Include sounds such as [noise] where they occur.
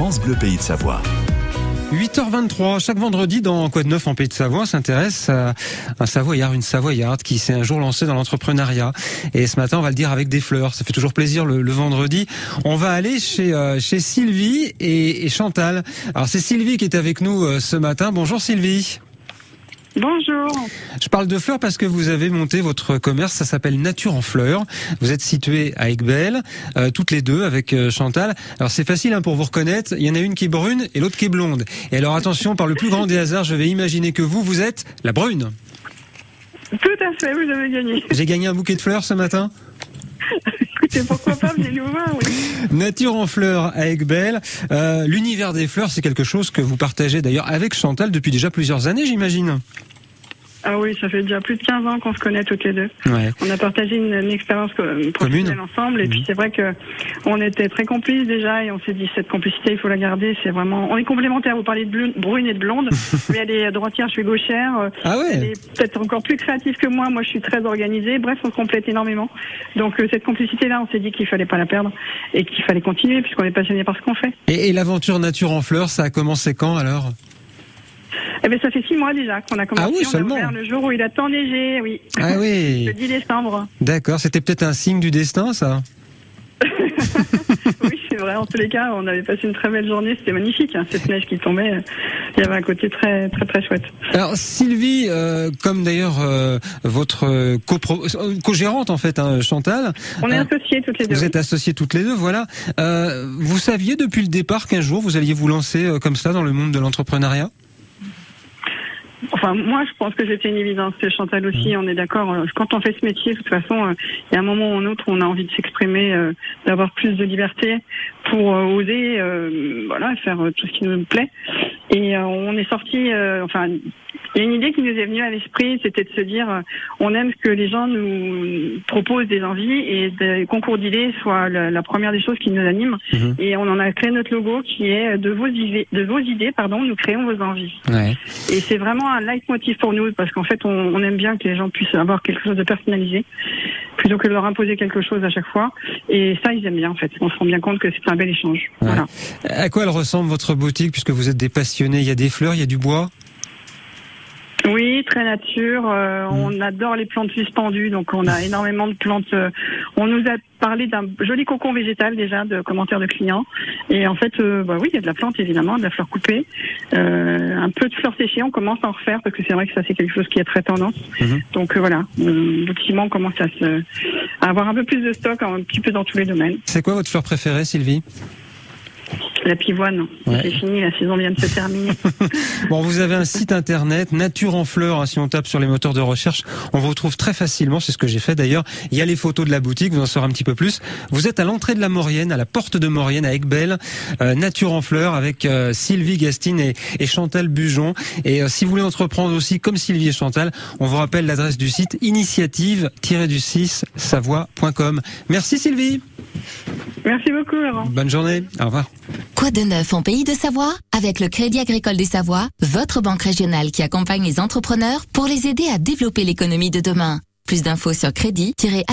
France Bleu Pays de Savoie. 8h23, chaque vendredi dans Quoi de neuf en Pays de Savoie, s'intéresse à un Savoyard, une Savoyarde qui s'est un jour lancée dans l'entrepreneuriat. Et ce matin, on va le dire avec des fleurs. Ça fait toujours plaisir le, vendredi. On va aller chez, euh, Sylvie et, et, Chantal. Alors c'est Sylvie qui est avec nous euh, ce matin. Bonjour Sylvie. Bonjour. Je parle de fleurs parce que vous avez monté votre commerce, ça s'appelle Nature en fleurs. Vous êtes situé à Aiguebelle, euh, toutes les deux avec euh, Chantal. Alors c'est facile hein, pour vous reconnaître, il y en a une qui est brune et l'autre qui est blonde. Et alors attention, par le plus grand des hasards, je vais imaginer que vous, vous êtes la brune. Tout à fait, vous avez gagné. J'ai gagné un bouquet de fleurs ce matin? [laughs] Écoutez, pourquoi pas, oui. Nature en fleurs à Aiguebelle. Euh, L'univers des fleurs, c'est quelque chose que vous partagez d'ailleurs avec Chantal depuis déjà plusieurs années, j'imagine. Ah oui, ça fait déjà plus de 15 ans qu'on se connaît toutes les deux. Ouais. On a partagé une, expérience professionnelle ensemble et puis mhm. c'est vrai que on était très complices déjà et on s'est dit cette complicité il faut la garder. C'est vraiment, on est complémentaires. Vous parlez de brune et de blonde, [laughs] mais elle est droitière, je suis gauchère. Ah ouais. Elle est peut-être encore plus créative que moi. Moi, je suis très organisée. Bref, on se complète énormément. Donc euh, cette complicité là, on s'est dit qu'il fallait pas la perdre et qu'il fallait continuer puisqu'on est passionné par ce qu'on fait. Et, et l'aventure nature en fleurs, ça a commencé quand alors? Eh bien, ça fait six mois déjà qu'on a commencé. Ah oui, seulement. le jour où il a tant neigé, oui. Ah oui. [laughs] le 10 décembre. D'accord, c'était peut-être un signe du destin, ça [laughs] oui, c'est vrai. En tous les cas, on avait passé une très belle journée. C'était magnifique. Hein, cette neige qui tombait, il y avait un côté très, très, très chouette. Alors, Sylvie, euh, comme d'ailleurs euh, votre euh, co-gérante en fait, hein, Chantal. On est associés toutes les deux. Vous êtes associés toutes les deux, voilà. vous saviez depuis le départ qu'un jour vous alliez vous lancer comme ça dans le monde de l'entrepreneuriat? Enfin, moi, je pense que c'était une évidence. Chantal aussi, on est d'accord. Euh, quand on fait ce métier, de toute façon, euh, il y a un moment ou un autre où on a envie de s'exprimer, euh, d'avoir plus de liberté pour oser, voilà, faire tout ce qui nous plaît. Et on est sorti, enfin, il y a une idée qui nous est venue à l'esprit, c'était de se dire, euh, on aime que les gens nous proposent des envies et des concours d'idées soient la, première des choses qui nous animent. Mhm. Et on en a créé notre logo qui est de vos idées, de vos idées, pardon, nous créons vos envies. Ouais. Et c'est vraiment un leitmotiv pour nous parce qu'en fait, on, on, aime bien que les gens puissent avoir quelque chose de personnalisé plutôt que de leur imposer quelque chose à chaque fois. Et ça, ils aiment bien en fait. On se rend bien compte que c'est un bel échange. Voilà. À quoi elle ressemble votre boutique puisque vous êtes des passionnés? Il y a des fleurs, il y a du bois? Très nature. Euh, mm. On adore les plantes suspendues, donc on a [laughs] énormément de plantes. Euh, on nous a parlé d'un joli cocon végétal déjà de commentaires de clients. Et en fait, euh, bah oui, il y a de la plante évidemment, de la fleur coupée, un peu de fleurs séchées. On commence à en refaire parce que c'est vrai que ça c'est quelque chose qui est très tendance. Mm-hmm. Donc voilà, effectivement, on commence à, se, à avoir un peu plus de stock, un petit peu dans tous les domaines. C'est quoi votre fleur préférée, Sylvie? La pivoine. C'est fini, la saison vient de se terminer. [laughs] bon, vous avez un site internet, Nature en fleurs. Hein, si on tape sur les moteurs de recherche, on vous retrouve très facilement. C'est ce que j'ai fait d'ailleurs. Il y a les photos de la boutique, vous en saurez un petit peu plus. Vous êtes à l'entrée de la Maurienne, à la porte de Maurienne, à Aiguebelle. Euh, Nature en fleurs avec euh, Sylvie Gastine et, et, Chantal Bujon. Et euh, si vous voulez entreprendre aussi comme Sylvie et Chantal, on vous rappelle l'adresse du site initiative-du6 savoie.com. Merci Sylvie. Merci beaucoup, Laurent. Bonne journée. Au revoir. Quoi de neuf en pays de Savoie? Avec le Crédit Agricole des Savoie, votre banque régionale qui accompagne les entrepreneurs pour les aider à développer l'économie de demain. Plus d'infos sur crédit-agricole